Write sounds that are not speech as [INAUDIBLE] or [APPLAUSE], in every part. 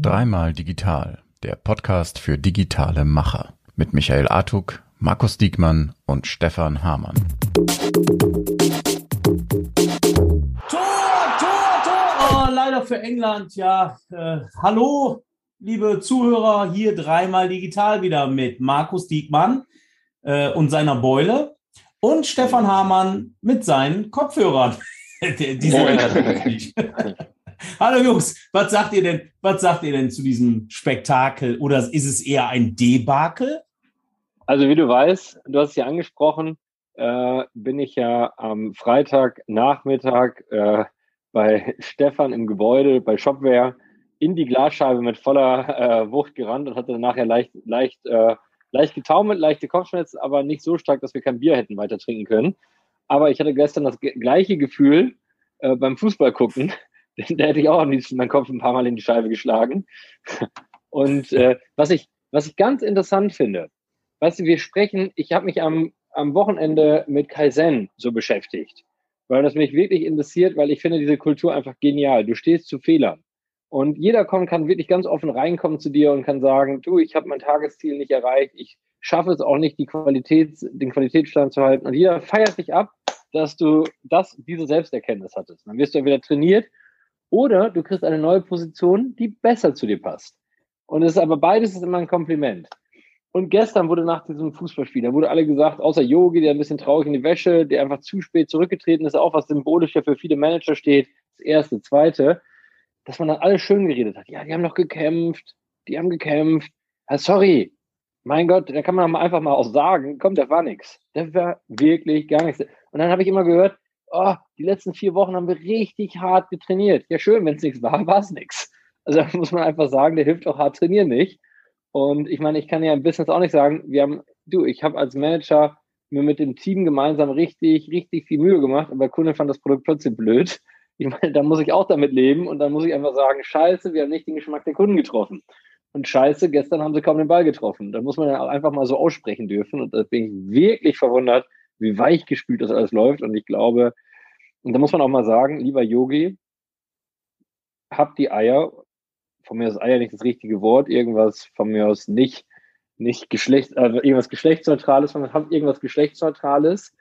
Dreimal digital, der Podcast für digitale Macher mit Michael Artuk, Markus Diekmann und Stefan Hamann. Tor, Tor, Tor! Oh, leider für England, ja. Äh, hallo, liebe Zuhörer, hier dreimal digital wieder mit Markus Diekmann äh, und seiner Beule und Stefan Hamann mit seinen Kopfhörern. [LAUGHS] Hallo Jungs, was sagt ihr denn, was sagt ihr denn zu diesem Spektakel oder ist es eher ein Debakel? Also wie du weißt, du hast es ja angesprochen, äh, bin ich ja am Freitagnachmittag äh, bei Stefan im Gebäude, bei Shopware, in die Glasscheibe mit voller äh, Wucht gerannt und hatte nachher leicht, leicht, äh, leicht getaumelt, leichte Kopfschmerzen, aber nicht so stark, dass wir kein Bier hätten weiter trinken können. Aber ich hatte gestern das gleiche Gefühl äh, beim Fußball gucken. [LAUGHS] da hätte ich auch am liebsten meinen Kopf ein paar Mal in die Scheibe geschlagen. [LAUGHS] Und äh, was, ich, was ich ganz interessant finde, weißt du, wir sprechen, ich habe mich am, am Wochenende mit Kaizen so beschäftigt, weil das mich wirklich interessiert, weil ich finde diese Kultur einfach genial. Du stehst zu Fehlern. Und jeder kann wirklich ganz offen reinkommen zu dir und kann sagen, du, ich habe mein Tagesziel nicht erreicht, ich schaffe es auch nicht, die Qualität, den Qualitätsstand zu halten. Und jeder feiert dich ab, dass du das, diese Selbsterkenntnis hattest. Dann wirst du wieder trainiert oder du kriegst eine neue Position, die besser zu dir passt. Und es ist aber beides ist immer ein Kompliment. Und gestern wurde nach diesem Fußballspiel, da wurde alle gesagt, außer Yogi, der ein bisschen traurig in die Wäsche, der einfach zu spät zurückgetreten ist, auch was symbolisch ja für viele Manager steht, das erste, zweite, dass man dann alles schön geredet hat. Ja, die haben noch gekämpft, die haben gekämpft. Ja, sorry, mein Gott, da kann man einfach mal auch sagen, komm, da war nichts. Da war wirklich gar nichts. Und dann habe ich immer gehört, oh, die letzten vier Wochen haben wir richtig hart getrainiert. Ja, schön, wenn es nichts war, [LAUGHS] war es nichts. Also da muss man einfach sagen, der hilft auch hart trainieren nicht. Und ich meine, ich kann ja im Business auch nicht sagen, wir haben, du, ich habe als Manager mir mit dem Team gemeinsam richtig, richtig viel Mühe gemacht, aber der Kunde fand das Produkt plötzlich blöd. Ich meine, da muss ich auch damit leben und dann muss ich einfach sagen, scheiße, wir haben nicht den Geschmack der Kunden getroffen. Und scheiße, gestern haben sie kaum den Ball getroffen. Da muss man ja auch einfach mal so aussprechen dürfen. Und da bin ich wirklich verwundert, wie weich gespült das alles läuft. Und ich glaube, und da muss man auch mal sagen, lieber Yogi, hab die Eier, von mir aus Eier nicht das richtige Wort, irgendwas von mir aus nicht, nicht Geschlecht, also irgendwas Geschlechtsneutrales, sondern hab irgendwas Geschlechtsneutrales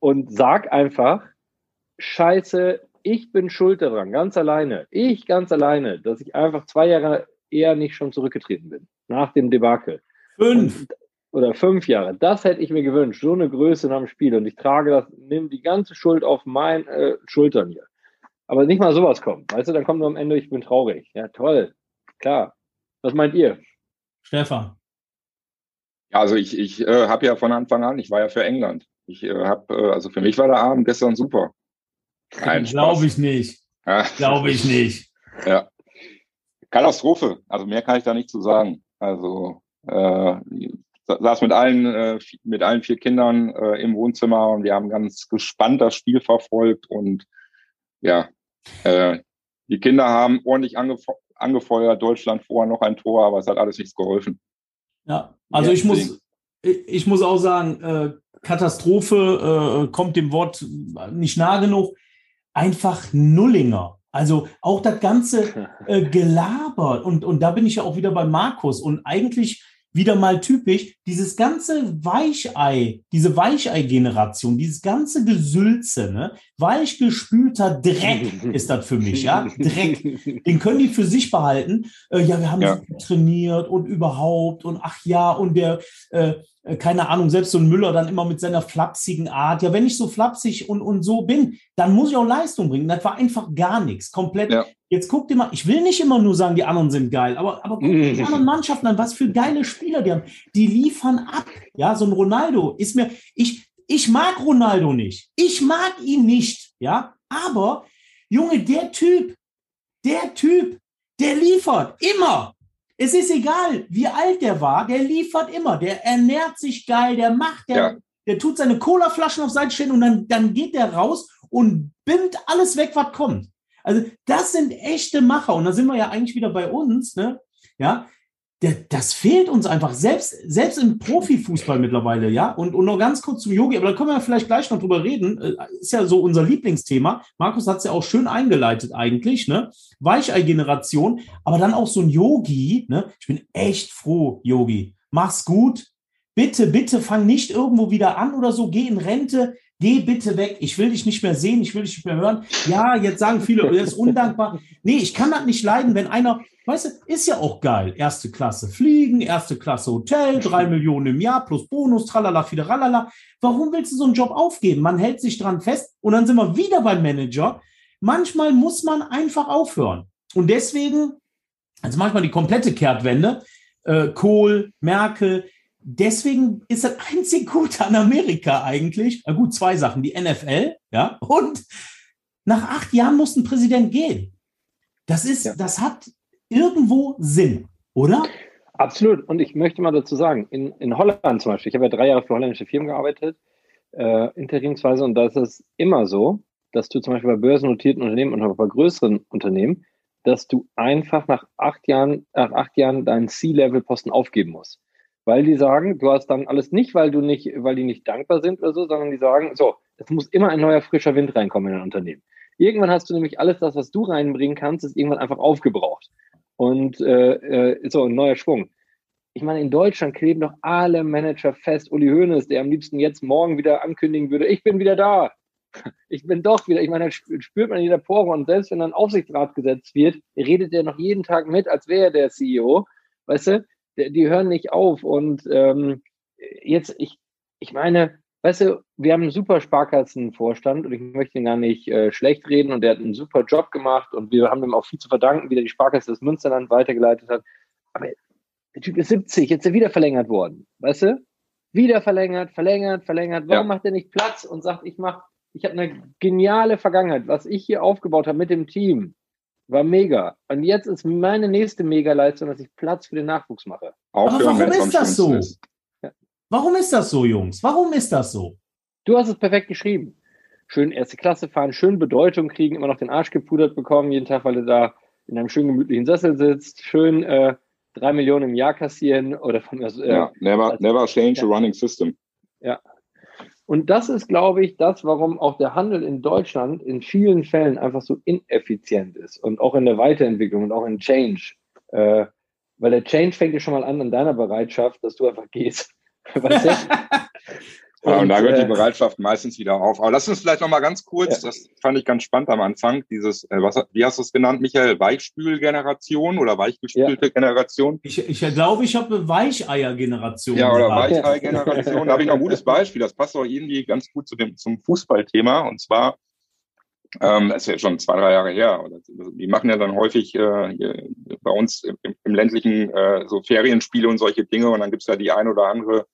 und sag einfach, scheiße, ich bin schuld daran, ganz alleine, ich ganz alleine, dass ich einfach zwei Jahre eher nicht schon zurückgetreten bin, nach dem Debakel. Fünf. Und oder fünf Jahre. Das hätte ich mir gewünscht, so eine Größe nach dem Spiel. Und ich trage das, nehme die ganze Schuld auf meinen äh, Schultern hier. Aber nicht mal sowas kommt. Weißt du, dann kommt nur am Ende, ich bin traurig. Ja, toll. Klar. Was meint ihr? Stefan. Ja, also ich, ich äh, habe ja von Anfang an, ich war ja für England. Ich äh, habe, äh, also für mich war der Abend gestern super. Glaube ich nicht. Ja. Glaube ich nicht. Ja. Katastrophe. Also mehr kann ich da nicht zu sagen. Also äh, saß mit allen, äh, mit allen vier Kindern äh, im Wohnzimmer und wir haben ganz gespannt das Spiel verfolgt und ja, äh, die Kinder haben ordentlich angef angefeuert, Deutschland vorher noch ein Tor, aber es hat alles nichts geholfen. Ja, also ich muss, ich muss auch sagen, äh, Katastrophe äh, kommt dem Wort nicht nah genug. Einfach Nullinger. Also auch das ganze [LAUGHS] äh, Gelaber. Und, und da bin ich ja auch wieder bei Markus. Und eigentlich wieder mal typisch, dieses ganze Weichei, diese Weichei-Generation, dieses ganze Gesülze, ne? Weichgespülter Dreck [LAUGHS] ist das für mich, ja, Dreck. Den können die für sich behalten. Äh, ja, wir haben ja. trainiert und überhaupt und ach ja, und der, äh, äh, keine Ahnung, selbst so ein Müller dann immer mit seiner flapsigen Art. Ja, wenn ich so flapsig und, und so bin, dann muss ich auch Leistung bringen. Das war einfach gar nichts. Komplett. Ja. Jetzt guck dir mal, ich will nicht immer nur sagen, die anderen sind geil, aber, aber guck dir die anderen [LAUGHS] Mannschaften an, was für geile Spieler die haben. Die liefern ab. Ja, so ein Ronaldo ist mir, ich, ich mag Ronaldo nicht. Ich mag ihn nicht. Ja, aber, Junge, der Typ, der Typ, der liefert immer. Es ist egal, wie alt der war, der liefert immer, der ernährt sich geil, der macht, der, ja. der tut seine Colaflaschen auf Seite stehen und dann, dann geht der raus und bimmt alles weg, was kommt. Also das sind echte Macher und da sind wir ja eigentlich wieder bei uns, ne? Ja, das fehlt uns einfach, selbst, selbst im Profifußball mittlerweile, ja. Und, und noch ganz kurz zum Yogi, aber da können wir vielleicht gleich noch drüber reden. Äh, ist ja so unser Lieblingsthema. Markus hat es ja auch schön eingeleitet eigentlich, ne? Weichei-Generation, aber dann auch so ein Yogi, ne? Ich bin echt froh, Yogi. Mach's gut. Bitte, bitte fang nicht irgendwo wieder an oder so. Geh in Rente. Geh bitte weg. Ich will dich nicht mehr sehen. Ich will dich nicht mehr hören. Ja, jetzt sagen viele, er ist undankbar. Nee, ich kann das nicht leiden, wenn einer Weißt du, ist ja auch geil. Erste Klasse Fliegen, erste Klasse Hotel, drei Millionen im Jahr plus Bonus, tralala, fideralala. Warum willst du so einen Job aufgeben? Man hält sich dran fest und dann sind wir wieder beim Manager. Manchmal muss man einfach aufhören. Und deswegen, also manchmal die komplette Kehrtwende, äh, Kohl, Merkel, deswegen ist das einzig Gute an Amerika eigentlich, na gut, zwei Sachen, die NFL, ja, und nach acht Jahren muss ein Präsident gehen. Das ist, ja. das hat irgendwo Sinn, oder? Absolut. Und ich möchte mal dazu sagen, in, in Holland zum Beispiel, ich habe ja drei Jahre für holländische Firmen gearbeitet, äh, interimsweise, und da ist es immer so, dass du zum Beispiel bei börsennotierten Unternehmen und auch bei größeren Unternehmen, dass du einfach nach acht Jahren, nach acht Jahren deinen C-Level-Posten aufgeben musst. Weil die sagen, du hast dann alles nicht, weil du nicht, weil die nicht dankbar sind oder so, sondern die sagen, so, es muss immer ein neuer frischer Wind reinkommen in ein Unternehmen. Irgendwann hast du nämlich alles das, was du reinbringen kannst, ist irgendwann einfach aufgebraucht und äh, äh, so ein neuer Schwung. Ich meine, in Deutschland kleben doch alle Manager fest. Uli Hoeneß, der am liebsten jetzt morgen wieder ankündigen würde, ich bin wieder da. [LAUGHS] Ich bin doch wieder. Ich meine, das spürt man in jeder Pore. Und selbst wenn dann Aufsichtsrat gesetzt wird, redet er noch jeden Tag mit, als wäre er der CEO. Weißt du, die, die hören nicht auf. Und ähm, jetzt, ich, ich meine, weißt du, wir haben einen super Sparkassenvorstand und ich möchte ihn gar nicht äh, schlecht reden und der hat einen super Job gemacht und wir haben ihm auch viel zu verdanken, wie der die Sparkasse des Münsterland weitergeleitet hat. Aber der Typ ist 70, jetzt ist er wieder verlängert worden, weißt du? Wieder verlängert, verlängert, verlängert. Warum ja. macht er nicht Platz und sagt, ich mach, ich habe eine geniale Vergangenheit. Was ich hier aufgebaut habe mit dem Team, war mega. Und jetzt ist meine nächste Mega-Leistung, dass ich Platz für den Nachwuchs mache. Aber warum ist das so? Ist. Warum ist das so, Jungs? Warum ist das so? Du hast es perfekt geschrieben. Schön erste Klasse fahren, schön Bedeutung kriegen, immer noch den Arsch gepudert bekommen, jeden Tag, weil du da in einem schönen gemütlichen Sessel sitzt, schön äh, drei Millionen im Jahr kassieren oder von mir. Äh, ja, never, never change ja. a running system. Ja. Und das ist, glaube ich, das, warum auch der Handel in Deutschland in vielen Fällen einfach so ineffizient ist und auch in der Weiterentwicklung und auch in Change. Äh, weil der Change fängt ja schon mal an an deiner Bereitschaft, dass du einfach gehst. [LAUGHS] [LAUGHS] Ja, und, da hört die äh, Bereitschaft meistens wieder auf. Aber lass uns vielleicht noch mal ganz kurz, ja. das fand ich ganz spannend am Anfang, dieses, äh, was, wie hast du es genannt, Michael, Weichspülgeneration oder weichgespülte ja. Generation? Ich, ich glaube, ich habe Weicheier-Generation. Ja, oder Weichei-Generation. Da habe ich noch ein gutes Beispiel. Das passt auch irgendwie ganz gut zu dem, zum Fußballthema. Und zwar, ähm, das ist ja schon zwei, drei Jahre her. Die machen ja dann häufig äh, bei uns im, im ländlichen äh, so Ferienspiele und solche Dinge. Und dann gibt's ja die ein oder andere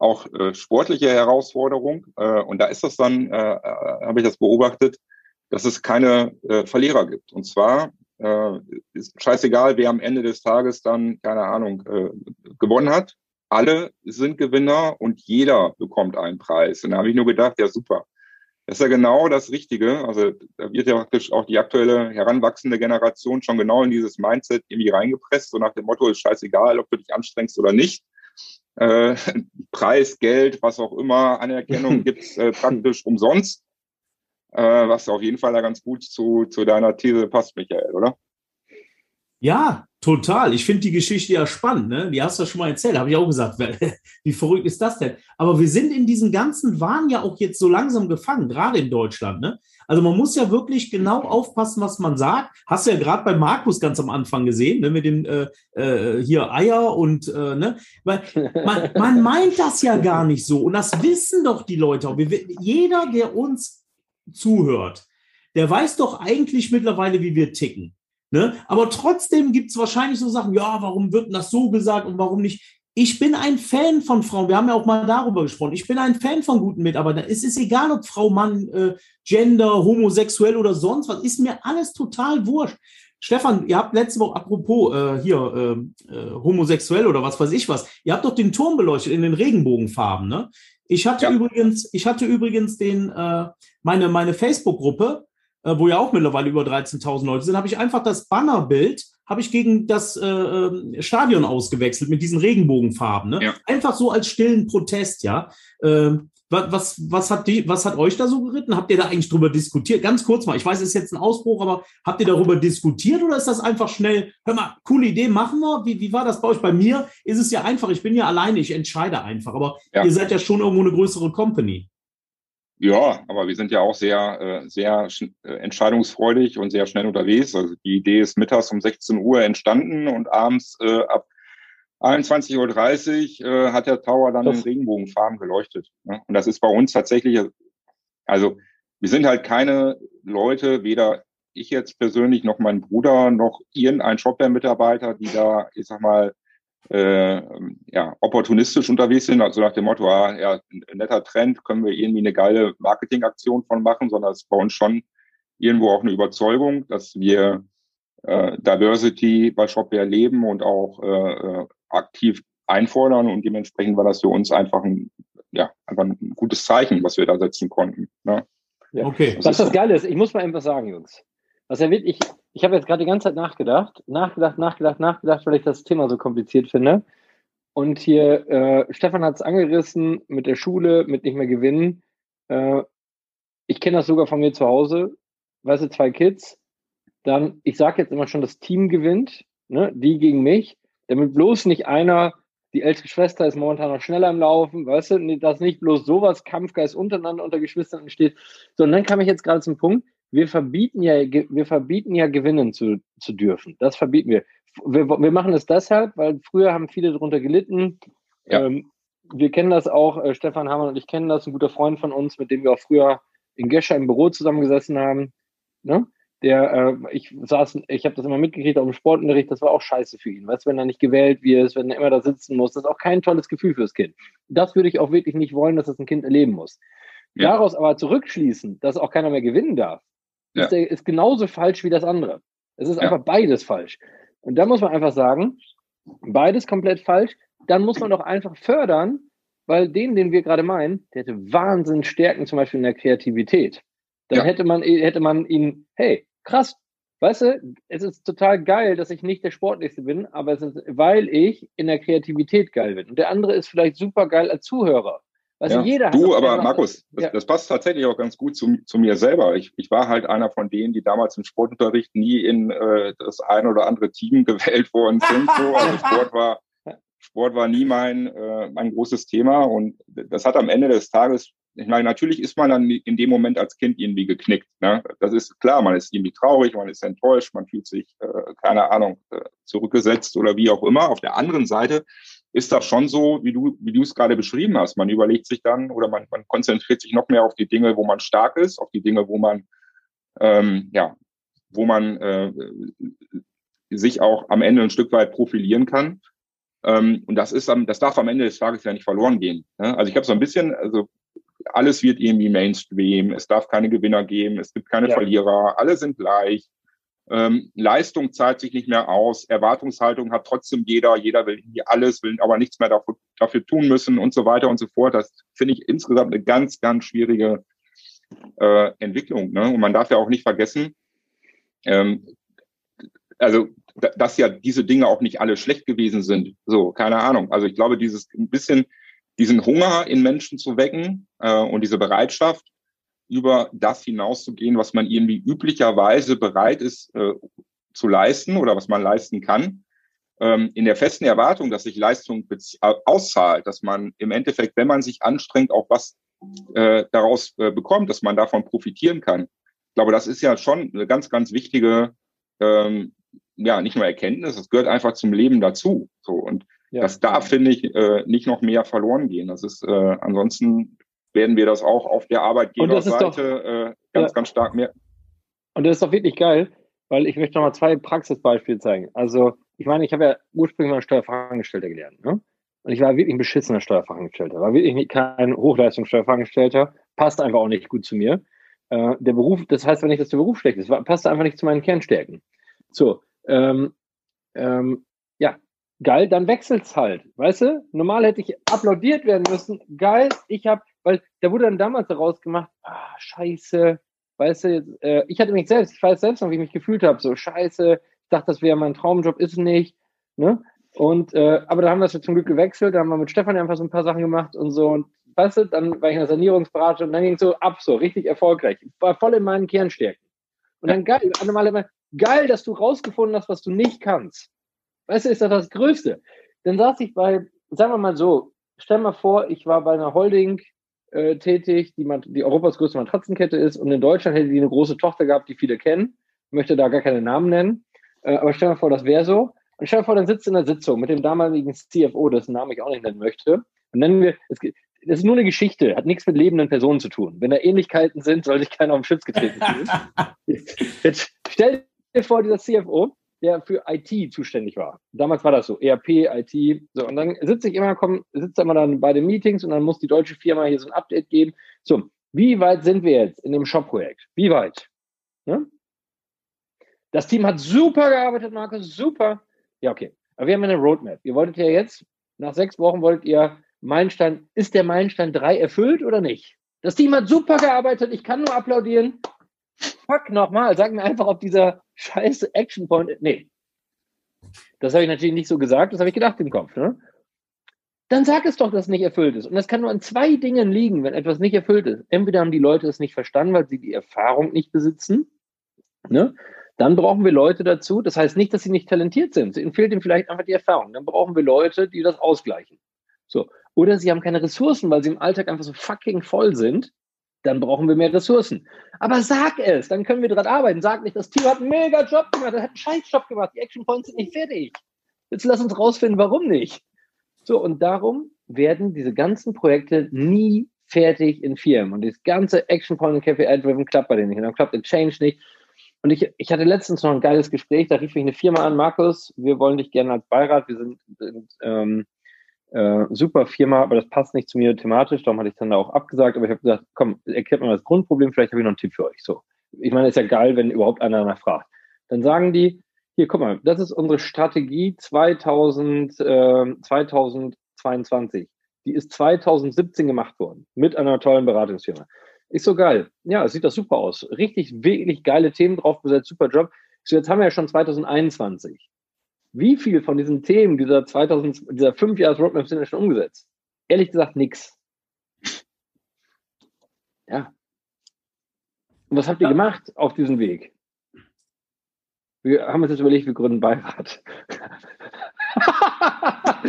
auch äh, sportliche Herausforderung. Äh, und da ist das dann, äh, äh, habe ich das beobachtet, dass es keine äh, Verlierer gibt. Und zwar äh, ist scheißegal, wer am Ende des Tages dann, keine Ahnung, äh, gewonnen hat. Alle sind Gewinner und jeder bekommt einen Preis. Und da habe ich nur gedacht, ja super. Das ist ja genau das Richtige. Also da wird ja praktisch auch die aktuelle heranwachsende Generation schon genau in dieses Mindset irgendwie reingepresst, so nach dem Motto, ist scheißegal, ob du dich anstrengst oder nicht äh, [LAUGHS] Preis, Geld, was auch immer, Anerkennung [LAUGHS] gibt's äh, praktisch umsonst. Äh, was auf jeden Fall da ganz gut zu, zu deiner These passt, Michael, oder? Ja, total. Ich finde die Geschichte ja spannend. Ne? Die hast du ja schon mal erzählt, habe ich auch gesagt. [LAUGHS] Wie verrückt ist das denn? Aber wir sind in diesem ganzen Wahn ja auch jetzt so langsam gefangen, gerade in Deutschland. Ne? Also man muss ja wirklich genau aufpassen, was man sagt. Hast du ja gerade bei Markus ganz am Anfang gesehen, ne? mit dem äh, äh, hier Eier und äh, ne? Weil man, man [LAUGHS] meint das ja gar nicht so. Und das wissen doch die Leute auch. Jeder, der uns zuhört, der weiß doch eigentlich mittlerweile, wie wir ticken. Ne? Aber trotzdem gibt es wahrscheinlich so Sachen, ja, warum wird das so gesagt und warum nicht? Ich bin ein Fan von Frauen. Wir haben ja auch mal darüber gesprochen. Ich bin ein Fan von guten Mitarbeitern. Es ist egal, ob Frau, Mann, äh, Gender, homosexuell oder sonst was. Ist mir alles total wurscht. Stefan, ihr habt letzte Woche, apropos äh, hier äh, äh, homosexuell oder was weiß ich was, ihr habt doch den Turm beleuchtet in den Regenbogenfarben, ne? Ich hatte ja. übrigens, ich hatte übrigens den äh, meine meine Facebook-Gruppe äh, wo ja auch mittlerweile über 13.000 Leute sind, habe ich einfach das Bannerbild habe ich gegen das äh, ähm, Stadion ausgewechselt mit diesen Regenbogenfarben. Ne? Ja. Einfach so als stillen Protest, ja. Ähm, was, was, hat die, was hat euch da so geritten? Habt ihr da eigentlich drüber diskutiert? Ganz kurz mal, ich weiß, es ist jetzt ein Ausbruch, aber habt ihr darüber diskutiert oder ist das einfach schnell, hör mal, coole Idee, machen wir? Wie, wie war das bei euch? Bei mir ist es ja einfach, ich bin ja alleine, ich entscheide einfach, aber ja. ihr seid ja schon irgendwo eine größere Company. Ja, aber wir sind ja auch sehr, äh, sehr äh, entscheidungsfreudig und sehr schnell unterwegs. Also die Idee ist mittags um 16 Uhr entstanden und abends äh, ab 21.30 Uhr äh, hat der Tower dann das in Regenbogenfarben geleuchtet. Ne? Und das ist bei uns tatsächlich, also wir sind halt keine Leute, weder ich jetzt persönlich noch mein Bruder noch irgendein Shopware-Mitarbeiter, die da, ich sag mal, äh, ja, opportunistisch unterwegs sind, also nach dem Motto, ah, ja, ein netter Trend, können wir irgendwie eine geile Marketingaktion von machen, sondern es ist bei uns schon irgendwo auch eine Überzeugung, dass wir äh, Diversity bei Shopware leben und auch äh, aktiv einfordern und dementsprechend war das für uns einfach ein, ja, einfach ein gutes Zeichen, was wir da setzen konnten. Ne? Ja. Okay. Was das Geile ist, ich muss mal etwas sagen, Jungs. Was er wirklich, ich habe jetzt gerade die ganze Zeit nachgedacht, nachgedacht, nachgedacht, nachgedacht, weil ich das Thema so kompliziert finde. Und hier, äh, Stefan hat es angerissen mit der Schule, mit nicht mehr gewinnen. Äh, ich kenne das sogar von mir zu Hause. Weißt du, zwei Kids. Dann, ich sage jetzt immer schon, das Team gewinnt, ne? die gegen mich damit bloß nicht einer, die ältere Schwester ist momentan noch schneller im Laufen, weißt du, dass nicht bloß sowas Kampfgeist untereinander unter Geschwistern entsteht. So, und dann kam ich jetzt gerade zum Punkt, wir verbieten ja, wir verbieten ja gewinnen zu, zu dürfen. Das verbieten wir. wir. Wir machen es deshalb, weil früher haben viele darunter gelitten. Ja. Ähm, wir kennen das auch, äh, Stefan Hamann und ich kennen das, ein guter Freund von uns, mit dem wir auch früher in Gescher im Büro zusammengesessen haben. Ne? der, äh, ich saß, ich habe das immer mitgekriegt auch im Sportunterricht, das war auch scheiße für ihn. Weißt du, wenn er nicht gewählt wird, wenn er immer da sitzen muss, das ist auch kein tolles Gefühl fürs Kind. Das würde ich auch wirklich nicht wollen, dass das ein Kind erleben muss. Ja. Daraus aber zurückschließen, dass auch keiner mehr gewinnen darf, ja. ist, ist genauso falsch wie das andere. Es ist ja. einfach beides falsch. Und da muss man einfach sagen, beides komplett falsch. Dann muss man doch einfach fördern, weil den, den wir gerade meinen, der hätte Wahnsinn Stärken, zum Beispiel in der Kreativität. Dann hätte man, hätte man ihn, hey, krass. Weißt du, es ist total geil, dass ich nicht der Sportlichste bin, aber es ist, weil ich in der Kreativität geil bin. Und der andere ist vielleicht super geil als Zuhörer. Weißt ja. du, jeder du, aber Markus, das, ja. das, passt tatsächlich auch ganz gut zu, zu mir selber. Ich, ich, war halt einer von denen, die damals im Sportunterricht nie in äh, das ein oder andere Team [LAUGHS] gewählt worden sind. So. Also Sport war, Sport war nie mein, äh, mein großes Thema und das hat am Ende des Tages ich meine, natürlich ist man dann in dem Moment als Kind irgendwie geknickt. Ne? Das ist klar, man ist irgendwie traurig, man ist enttäuscht, man fühlt sich, äh, keine Ahnung, äh, zurückgesetzt oder wie auch immer. Auf der anderen Seite ist das schon so, wie du, wie du es gerade beschrieben hast. Man überlegt sich dann oder man, man konzentriert sich noch mehr auf die Dinge, wo man stark ist, auf die Dinge, wo man, ähm, ja, wo man äh, sich auch am Ende ein Stück weit profilieren kann. Ähm, und das ist, das darf am Ende des Tages ja nicht verloren gehen. Ne? Also ich habe so ein bisschen, also alles wird irgendwie Mainstream, es darf keine Gewinner geben, es gibt keine ja. Verlierer, alle sind gleich. Ähm, Leistung zahlt sich nicht mehr aus, Erwartungshaltung hat trotzdem jeder, jeder will alles, will aber nichts mehr dafür, dafür tun müssen und so weiter und so fort. Das finde ich insgesamt eine ganz, ganz schwierige äh, Entwicklung. Ne? Und man darf ja auch nicht vergessen, ähm, also dass ja diese Dinge auch nicht alle schlecht gewesen sind. So, keine Ahnung. Also ich glaube, dieses ein bisschen diesen Hunger in Menschen zu wecken äh, und diese Bereitschaft, über das hinauszugehen, was man irgendwie üblicherweise bereit ist äh, zu leisten oder was man leisten kann, ähm, in der festen Erwartung, dass sich Leistung auszahlt, dass man im Endeffekt, wenn man sich anstrengt, auch was äh, daraus äh, bekommt, dass man davon profitieren kann. Ich glaube, das ist ja schon eine ganz, ganz wichtige, ähm, ja, nicht nur Erkenntnis, es gehört einfach zum Leben dazu. So und ja. Das darf, finde ich, äh, nicht noch mehr verloren gehen. Das ist, äh, ansonsten werden wir das auch auf der Arbeitgeberseite äh, ganz, ja. ganz stark mehr. Und das ist doch wirklich geil, weil ich möchte noch mal zwei Praxisbeispiele zeigen. Also, ich meine, ich habe ja ursprünglich mal Steuerfachangestellter gelernt, ne? Und ich war wirklich ein beschissener Steuerfachangestellter, war wirklich kein Hochleistungssteuerfachangestellter, passt einfach auch nicht gut zu mir. Äh, der Beruf, das heißt aber nicht, dass der Beruf schlecht ist, passt einfach nicht zu meinen Kernstärken. So, ähm, ähm, ja, geil, dann wechselt's halt. Weißt du? Normal hätte ich applaudiert werden müssen. Geil, ich habe, weil da wurde dann damals daraus gemacht, ah, scheiße, weißt du, äh, ich hatte mich selbst, ich weiß selbst noch, wie ich mich gefühlt habe, so scheiße, ich dachte, das wäre mein Traumjob, ist es nicht, ne? Und, äh, aber da haben wir es zum Glück gewechselt, da haben wir mit Stefan einfach so ein paar Sachen gemacht und so. Und weißt du, dann war ich in der Sanierungsberatung und dann ging es so ab, so richtig erfolgreich. Ich war voll in meinen Kernstärken. Und dann geil, Male immer, geil, dass du rausgefunden hast, was du nicht kannst. Weißt du, ist das das Größte. Dann saß ich bei, sagen wir mal so, stell mal vor, ich war bei einer Holding äh, tätig, die, die Europas größte Matratzenkette ist und in Deutschland hätte die eine große Tochter gehabt, die viele kennen. Ich möchte da gar keine Namen nennen. Äh, aber stell mal vor, das wäre so. Und stell dir vor, dann sitzt in der Sitzung mit dem damaligen CFO, dessen Namen ich auch nicht nennen möchte. Und nennen wir, es, das ist nur eine Geschichte, hat nichts mit lebenden Personen zu tun. Wenn da Ähnlichkeiten sind, soll sich keiner auf den Schütz getreten fühlen. [LAUGHS] Jetzt stell dir vor, dieser CFO, der für IT zuständig war. Damals war das so, ERP, IT. So, und dann sitze ich immer, komm, sitze immer dann bei den Meetings und dann muss die deutsche Firma hier so ein Update geben. So, wie weit sind wir jetzt in dem Shop-Projekt? Wie weit? Ja? Das Team hat super gearbeitet, Markus, super. Ja, okay. Aber wir haben eine Roadmap. Ihr wolltet ja jetzt, nach sechs Wochen wolltet ihr Meilenstein, ist der Meilenstein 3 erfüllt oder nicht? Das Team hat super gearbeitet, ich kann nur applaudieren. Fuck nochmal, sag mir einfach, ob dieser scheiße Action Point, nee. Das habe ich natürlich nicht so gesagt, das habe ich gedacht im Kopf. Ne? Dann sag es doch, dass es nicht erfüllt ist. Und das kann nur an zwei Dingen liegen, wenn etwas nicht erfüllt ist. Entweder haben die Leute es nicht verstanden, weil sie die Erfahrung nicht besitzen. Ne? Dann brauchen wir Leute dazu. Das heißt nicht, dass sie nicht talentiert sind. Ihnen fehlt ihnen vielleicht einfach die Erfahrung. Dann brauchen wir Leute, die das ausgleichen. So. Oder sie haben keine Ressourcen, weil sie im Alltag einfach so fucking voll sind. Dann brauchen wir mehr Ressourcen. Aber sag es, dann können wir daran arbeiten. Sag nicht, das Team hat einen mega Job gemacht, das hat einen scheiß Job gemacht, die Action Points sind nicht fertig. Jetzt lass uns rausfinden, warum nicht. So, und darum werden diese ganzen Projekte nie fertig in Firmen. Und das ganze Action Point und KPI-Driven klappt bei denen nicht. Und dann klappt der Change nicht. Und ich, ich hatte letztens noch ein geiles Gespräch, da rief mich eine Firma an, Markus, wir wollen dich gerne als Beirat, wir sind, sind ähm, äh, super Firma, aber das passt nicht zu mir thematisch, darum hatte ich dann da auch abgesagt, aber ich habe gesagt, komm, erklärt mal das Grundproblem, vielleicht habe ich noch einen Tipp für euch. So. Ich meine, ist ja geil, wenn überhaupt einer danach fragt. Dann sagen die, hier, guck mal, das ist unsere Strategie 2000, äh, 2022. Die ist 2017 gemacht worden mit einer tollen Beratungsfirma. Ist so geil. Ja, es sieht das super aus. Richtig, wirklich geile Themen drauf besetzt, super Job. So, jetzt haben wir ja schon 2021. Wie viel von diesen Themen dieser 2000, dieser fünf Jahres Roadmap sind ja schon umgesetzt? Ehrlich gesagt, nix. Ja. Und was habt ihr ja. gemacht auf diesem Weg? Wir haben uns jetzt überlegt, wir gründen Beirat. [LAUGHS]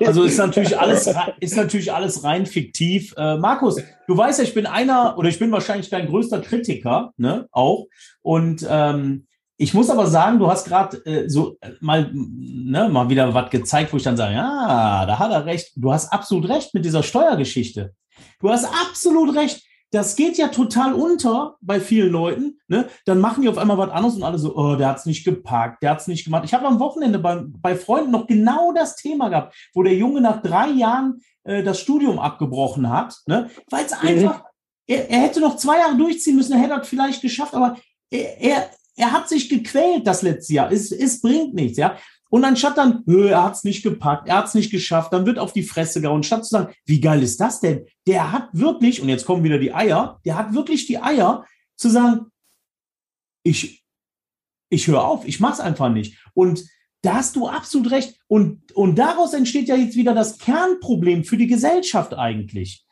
also ist natürlich alles, ist natürlich alles rein fiktiv. Äh, Markus, du weißt ja, ich bin einer oder ich bin wahrscheinlich dein größter Kritiker, ne, auch. Und ähm, ich muss aber sagen, du hast gerade äh, so äh, mal, ne, mal wieder was gezeigt, wo ich dann sage, ja, da hat er recht. Du hast absolut recht mit dieser Steuergeschichte. Du hast absolut recht das geht ja total unter bei vielen Leuten. Ne? Dann machen die auf einmal was anderes und alle so, oh, der hat's nicht gepackt, der hat's nicht gemacht. Ich habe am Wochenende bei, bei Freunden noch genau das Thema gehabt, wo der Junge nach drei Jahren äh, das Studium abgebrochen hat, ne? weil es einfach, er, er hätte noch zwei Jahre durchziehen müssen, er hätte das vielleicht geschafft, aber er, er, er hat sich gequält das letzte Jahr. Es, es bringt nichts, ja. Und anstatt dann, er hat es nicht gepackt, er hat es nicht geschafft, dann wird auf die Fresse gehauen. Statt zu sagen, wie geil ist das denn? Der hat wirklich, und jetzt kommen wieder die Eier, der hat wirklich die Eier zu sagen, ich, ich höre auf, ich mach's einfach nicht. Und da hast du absolut recht. Und, und daraus entsteht ja jetzt wieder das Kernproblem für die Gesellschaft eigentlich.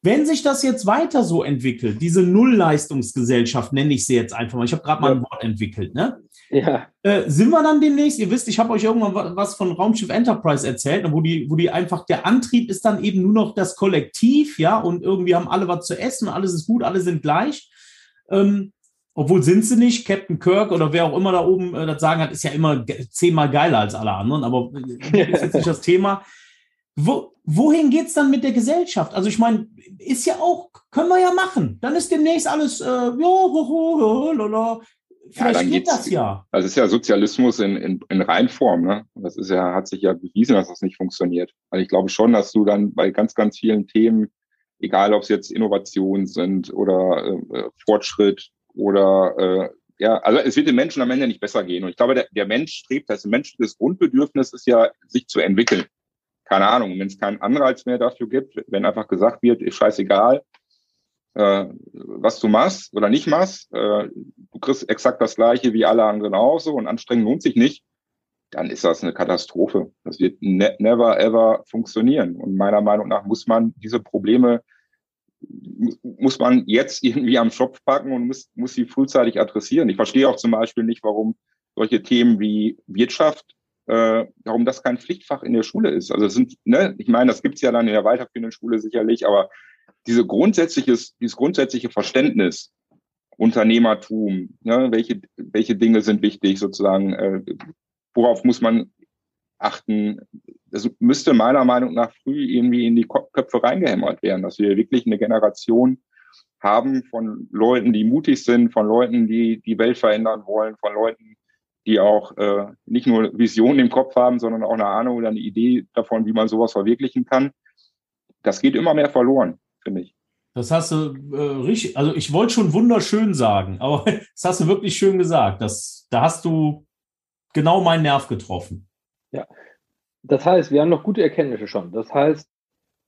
Wenn sich das jetzt weiter so entwickelt, diese Nullleistungsgesellschaft nenne ich sie jetzt einfach mal, ich habe gerade mal ein Wort entwickelt, ne? Ja. Äh, sind wir dann demnächst, ihr wisst, ich habe euch irgendwann was von Raumschiff Enterprise erzählt, wo die, wo die einfach, der Antrieb ist dann eben nur noch das Kollektiv, ja, und irgendwie haben alle was zu essen, alles ist gut, alle sind gleich. Ähm, obwohl sind sie nicht, Captain Kirk oder wer auch immer da oben äh, das sagen hat, ist ja immer zehnmal geiler als alle anderen, aber äh, [LAUGHS] ist jetzt nicht das Thema. Wo, wohin geht's dann mit der Gesellschaft? Also ich meine, ist ja auch, können wir ja machen. Dann ist demnächst alles, äh, ja, lala, Vielleicht ja, geht das ja. Das ist ja Sozialismus in, in, in Reinform. Ne? Das ist ja, hat sich ja bewiesen, dass das nicht funktioniert. Also ich glaube schon, dass du dann bei ganz, ganz vielen Themen, egal ob es jetzt Innovationen sind oder äh, Fortschritt oder äh, ja, also es wird den Menschen am Ende nicht besser gehen. Und ich glaube, der, der Mensch strebt, das menschliches Grundbedürfnis ist ja, sich zu entwickeln. Keine Ahnung, wenn es keinen Anreiz mehr dafür gibt, wenn einfach gesagt wird, ist scheißegal, äh, was du machst oder nicht machst, äh, du kriegst exakt das gleiche wie alle anderen auch so und anstrengen lohnt sich nicht, dann ist das eine Katastrophe. Das wird ne never ever funktionieren. Und meiner Meinung nach muss man diese Probleme muss man jetzt irgendwie am Schopf packen und muss, muss sie frühzeitig adressieren. Ich verstehe auch zum Beispiel nicht, warum solche Themen wie Wirtschaft, äh, warum das kein Pflichtfach in der Schule ist. Also es sind, ne, ich meine, das gibt's ja dann in der weiterführenden Schule sicherlich, aber diese grundsätzliches, dieses grundsätzliche Verständnis, Unternehmertum, ne, welche, welche Dinge sind wichtig sozusagen, äh, worauf muss man achten, das müsste meiner Meinung nach früh irgendwie in die Köpfe reingehämmert werden, dass wir wirklich eine Generation haben von Leuten, die mutig sind, von Leuten, die die Welt verändern wollen, von Leuten, die auch äh, nicht nur Visionen im Kopf haben, sondern auch eine Ahnung oder eine Idee davon, wie man sowas verwirklichen kann. Das geht immer mehr verloren, finde ich. Das hast du äh, richtig, also ich wollte schon wunderschön sagen, [LAUGHS] aber das hast du wirklich schön gesagt. Das, da hast du genau meinen Nerv getroffen. Ja, das heißt, wir haben noch gute Erkenntnisse schon. Das heißt,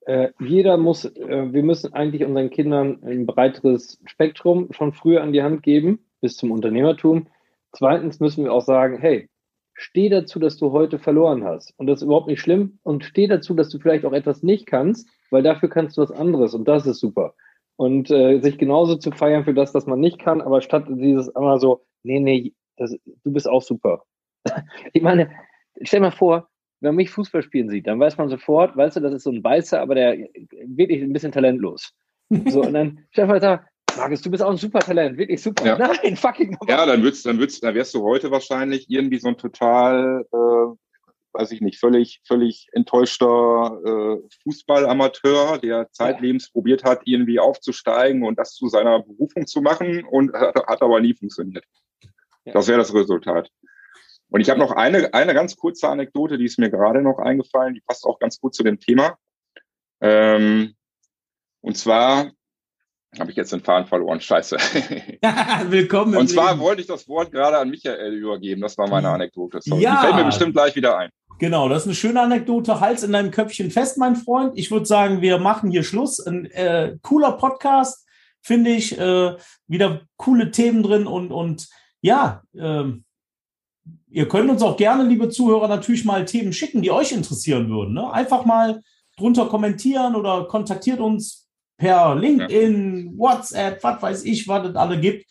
äh, jeder muss, äh, wir müssen eigentlich unseren Kindern ein breiteres Spektrum schon früher an die Hand geben, bis zum Unternehmertum. Zweitens müssen wir auch sagen, hey, steh dazu, dass du heute verloren hast. Und das ist überhaupt nicht schlimm. Und steh dazu, dass du vielleicht auch etwas nicht kannst, weil dafür kannst du was anderes. Und das ist super. Und äh, sich genauso zu feiern für das, was man nicht kann, aber statt dieses immer so, nee, nee, das, du bist auch super. [LAUGHS] ich meine, stell mal vor, wenn man mich Fußball spielen sieht, dann weiß man sofort, weißt du, das ist so ein Beißer, aber der wirklich ein bisschen talentlos. So, und dann mal da, Markus, du bist auch ein super Talent, wirklich super. Ja. Nein, fucking. Ja, dann würdest, dann würdest, dann wärst du heute wahrscheinlich irgendwie so ein total, äh, weiß ich nicht, völlig, völlig enttäuschter äh, Fußballamateur, der zeitlebens ja. probiert hat, irgendwie aufzusteigen und das zu seiner Berufung zu machen und hat, [LAUGHS] hat aber nie funktioniert. Ja. Das wäre das Resultat. Und ich habe noch eine, eine ganz kurze Anekdote, die ist mir gerade noch eingefallen, die passt auch ganz gut zu dem Thema. Ähm, und zwar habe ich jetzt den Faden verloren, scheiße. [LAUGHS] Willkommen. Und zwar Leben. wollte ich das Wort gerade an Michael übergeben, das war meine Anekdote. Sorry. Ja. Die fällt mir bestimmt gleich wieder ein. Genau, das ist eine schöne Anekdote. Hals in deinem Köpfchen fest, mein Freund. Ich würde sagen, wir machen hier Schluss. Ein äh, cooler Podcast, finde ich. Äh, wieder coole Themen drin und, und ja, ähm, Ihr könnt uns auch gerne, liebe Zuhörer, natürlich mal Themen schicken, die euch interessieren würden. Ne? Einfach mal drunter kommentieren oder kontaktiert uns per LinkedIn, ja. WhatsApp, was weiß ich, was es alle gibt.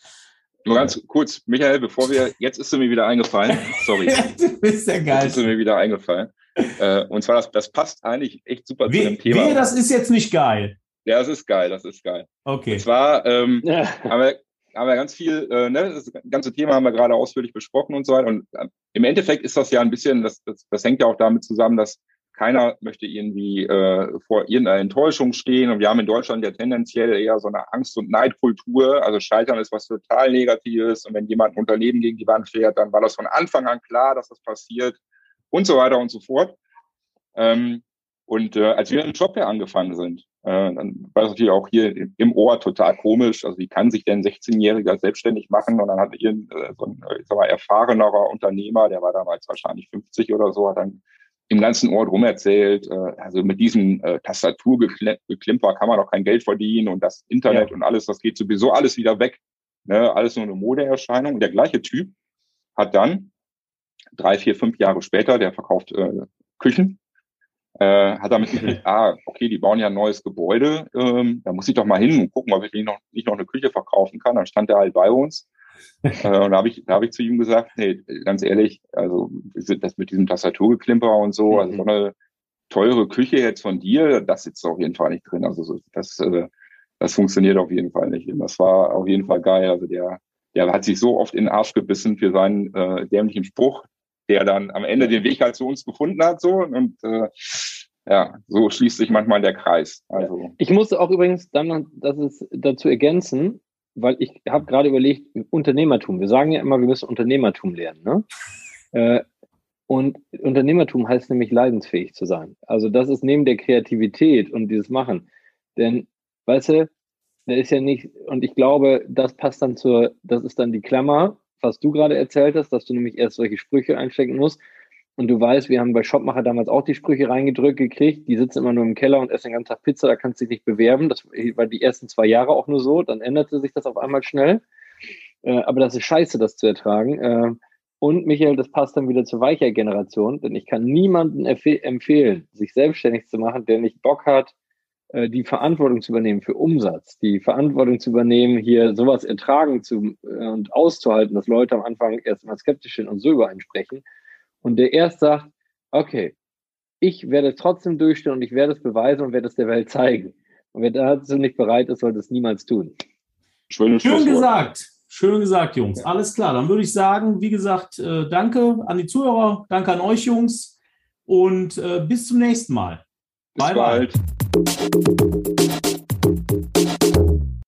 Nur ganz kurz, Michael, bevor wir, jetzt ist es mir wieder eingefallen, sorry. [LAUGHS] du bist ja geil. Jetzt ist mir wieder eingefallen. Äh, und zwar, das, das passt eigentlich echt super wie, zu dem Thema. Wie, das ist jetzt nicht geil. Ja, das ist geil, das ist geil. Okay. Und zwar ähm, [LAUGHS] ja. haben wir haben wir ganz viel, äh, ne, das ganze Thema haben wir gerade ausführlich besprochen und so weiter. Und äh, im Endeffekt ist das ja ein bisschen, das, das, das hängt ja auch damit zusammen, dass keiner möchte irgendwie äh, vor irgendeiner Enttäuschung stehen. Und wir haben in Deutschland ja tendenziell eher so eine Angst- und Neidkultur. Also Scheitern ist was total Negatives. Und wenn jemand ein Unternehmen gegen die Wand fährt, dann war das von Anfang an klar, dass das passiert und so weiter und so fort. Ähm, und äh, als wir im Job ja angefangen sind, äh, dann war das natürlich auch hier im Ohr total komisch. Also wie kann sich denn ein 16-Jähriger selbstständig machen? Und dann hat ihr äh, so ein ich sag mal, erfahrenerer Unternehmer, der war damals wahrscheinlich 50 oder so, hat dann im ganzen Ort rum erzählt, äh, also mit diesem äh, Tastaturgeklimper kann man doch kein Geld verdienen und das Internet ja. und alles, das geht sowieso alles wieder weg. Ne? Alles nur eine Modeerscheinung. Und der gleiche Typ hat dann drei, vier, fünf Jahre später, der verkauft äh, Küchen, äh, hat damit [LAUGHS] gekriegt, ah, okay, die bauen ja ein neues Gebäude, ähm, da muss ich doch mal hin und gucken, ob ich nicht noch, nicht noch eine Küche verkaufen kann. Dann stand er halt bei uns. Äh, und da habe ich, da hab ich zu ihm gesagt, hey, ganz ehrlich, also das mit diesem Tastaturgeklimper und so, also so mhm. eine teure Küche jetzt von dir, das sitzt auf jeden Fall nicht drin. Also das, äh, das funktioniert auf jeden Fall nicht. Und das war auf jeden Fall geil. Also der, der hat sich so oft in den Arsch gebissen für seinen äh, dämlichen Spruch, der dann am Ende den Weg halt zu uns gefunden hat. So und äh, ja, so schließt sich manchmal der Kreis. Also ich musste auch übrigens dann das ist dazu ergänzen, weil ich habe gerade überlegt Unternehmertum. Wir sagen ja immer, wir müssen Unternehmertum lernen. Ne? Äh, und Unternehmertum heißt nämlich leidensfähig zu sein. Also das ist neben der Kreativität und dieses Machen. Denn, weißt du, da ist ja nicht, und ich glaube, das passt dann zur, das ist dann die Klammer, was du gerade erzählt hast, dass du nämlich erst solche Sprüche einstecken musst. Und du weißt, wir haben bei Shopmacher damals auch die Sprüche reingedrückt gekriegt. Die sitzen immer nur im Keller und essen den ganzen Tag Pizza, da kannst du dich nicht bewerben. Das war die ersten zwei Jahre auch nur so. Dann änderte sich das auf einmal schnell. Äh, aber das ist scheiße, das zu ertragen. Äh, und Michael, das passt dann wieder zur Weicher-Generation, denn ich kann niemanden empfehlen, sich selbstständig zu machen, der nicht Bock hat, äh, die Verantwortung zu übernehmen für Umsatz, die Verantwortung zu übernehmen, hier sowas ertragen zu äh, und auszuhalten, dass Leute am Anfang erst mal skeptisch sind und so über einen sprechen. Und der erst sagt, okay, ich werde trotzdem durchstehen und ich werde es beweisen und werde es der Welt zeigen. Und wer dazu nicht bereit ist, sollte es niemals tun. Schön gesagt. Schön gesagt, Jungs. Alles klar. Dann würde ich sagen, wie gesagt, äh, danke an die Zuhörer, danke an euch, Jungs. Und äh, bis zum nächsten Mal. Bis bye, bald. Bye.